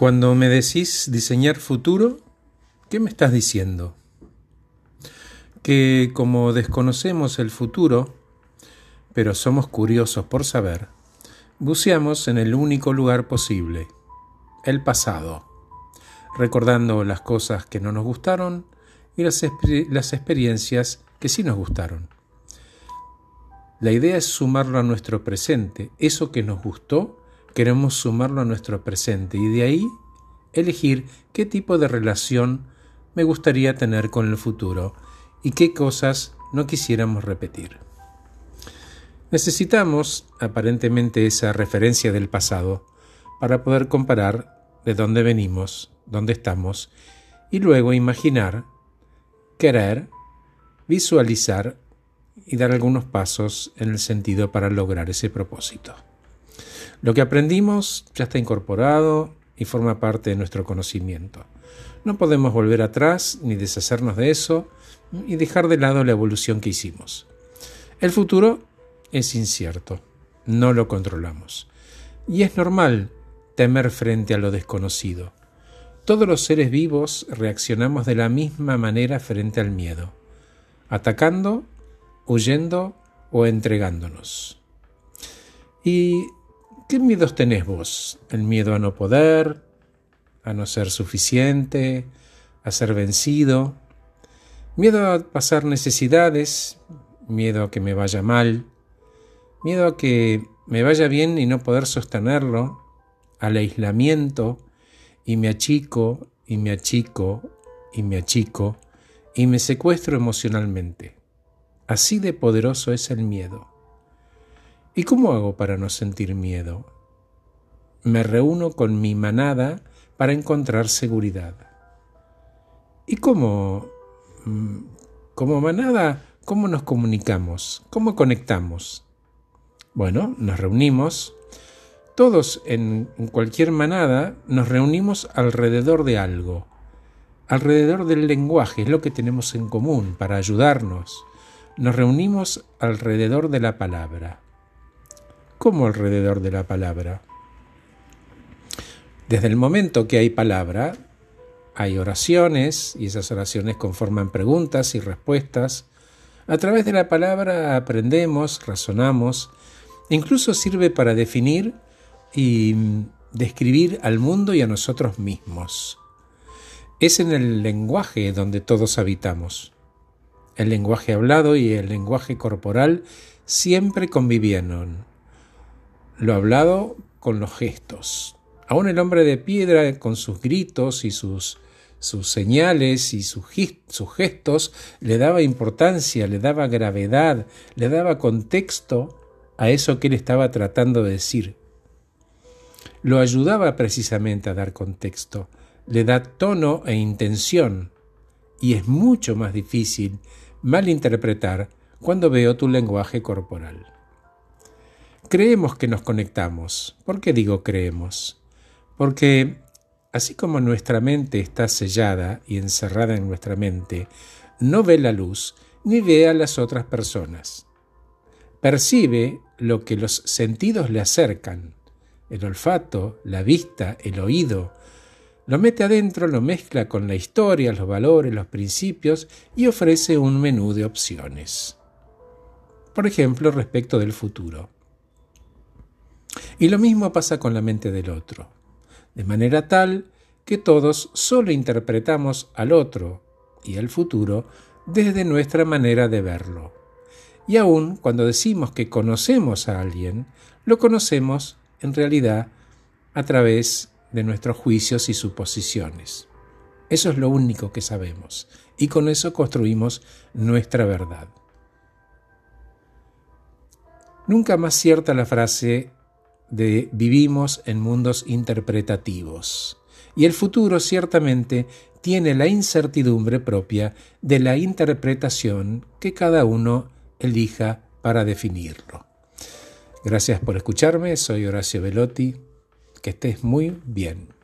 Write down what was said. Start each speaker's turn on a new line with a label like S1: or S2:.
S1: Cuando me decís diseñar futuro, ¿qué me estás diciendo? Que como desconocemos el futuro, pero somos curiosos por saber, buceamos en el único lugar posible, el pasado, recordando las cosas que no nos gustaron y las, las experiencias que sí nos gustaron. La idea es sumarlo a nuestro presente, eso que nos gustó queremos sumarlo a nuestro presente y de ahí elegir qué tipo de relación me gustaría tener con el futuro y qué cosas no quisiéramos repetir. Necesitamos aparentemente esa referencia del pasado para poder comparar de dónde venimos, dónde estamos y luego imaginar, querer, visualizar y dar algunos pasos en el sentido para lograr ese propósito. Lo que aprendimos ya está incorporado y forma parte de nuestro conocimiento. No podemos volver atrás ni deshacernos de eso y dejar de lado la evolución que hicimos. El futuro es incierto, no lo controlamos. Y es normal temer frente a lo desconocido. Todos los seres vivos reaccionamos de la misma manera frente al miedo, atacando, huyendo o entregándonos. Y ¿Qué miedos tenés vos? ¿El miedo a no poder? ¿A no ser suficiente? ¿A ser vencido? ¿Miedo a pasar necesidades? ¿Miedo a que me vaya mal? ¿Miedo a que me vaya bien y no poder sostenerlo? ¿Al aislamiento? Y me achico, y me achico, y me achico, y me secuestro emocionalmente. Así de poderoso es el miedo. ¿Y cómo hago para no sentir miedo? Me reúno con mi manada para encontrar seguridad. ¿Y cómo, mm, como manada, cómo nos comunicamos? ¿Cómo conectamos? Bueno, nos reunimos. Todos en cualquier manada nos reunimos alrededor de algo, alrededor del lenguaje, es lo que tenemos en común para ayudarnos. Nos reunimos alrededor de la palabra. ¿Cómo alrededor de la palabra? Desde el momento que hay palabra, hay oraciones y esas oraciones conforman preguntas y respuestas. A través de la palabra aprendemos, razonamos, incluso sirve para definir y describir al mundo y a nosotros mismos. Es en el lenguaje donde todos habitamos. El lenguaje hablado y el lenguaje corporal siempre convivieron lo hablado con los gestos. Aún el hombre de piedra, con sus gritos y sus, sus señales y sus, sus gestos, le daba importancia, le daba gravedad, le daba contexto a eso que él estaba tratando de decir. Lo ayudaba precisamente a dar contexto, le da tono e intención, y es mucho más difícil malinterpretar cuando veo tu lenguaje corporal. Creemos que nos conectamos. ¿Por qué digo creemos? Porque así como nuestra mente está sellada y encerrada en nuestra mente, no ve la luz ni ve a las otras personas. Percibe lo que los sentidos le acercan, el olfato, la vista, el oído. Lo mete adentro, lo mezcla con la historia, los valores, los principios y ofrece un menú de opciones. Por ejemplo, respecto del futuro. Y lo mismo pasa con la mente del otro, de manera tal que todos solo interpretamos al otro y al futuro desde nuestra manera de verlo. Y aun cuando decimos que conocemos a alguien, lo conocemos en realidad a través de nuestros juicios y suposiciones. Eso es lo único que sabemos y con eso construimos nuestra verdad. Nunca más cierta la frase de vivimos en mundos interpretativos. Y el futuro ciertamente tiene la incertidumbre propia de la interpretación que cada uno elija para definirlo. Gracias por escucharme, soy Horacio Velotti, que estés muy bien.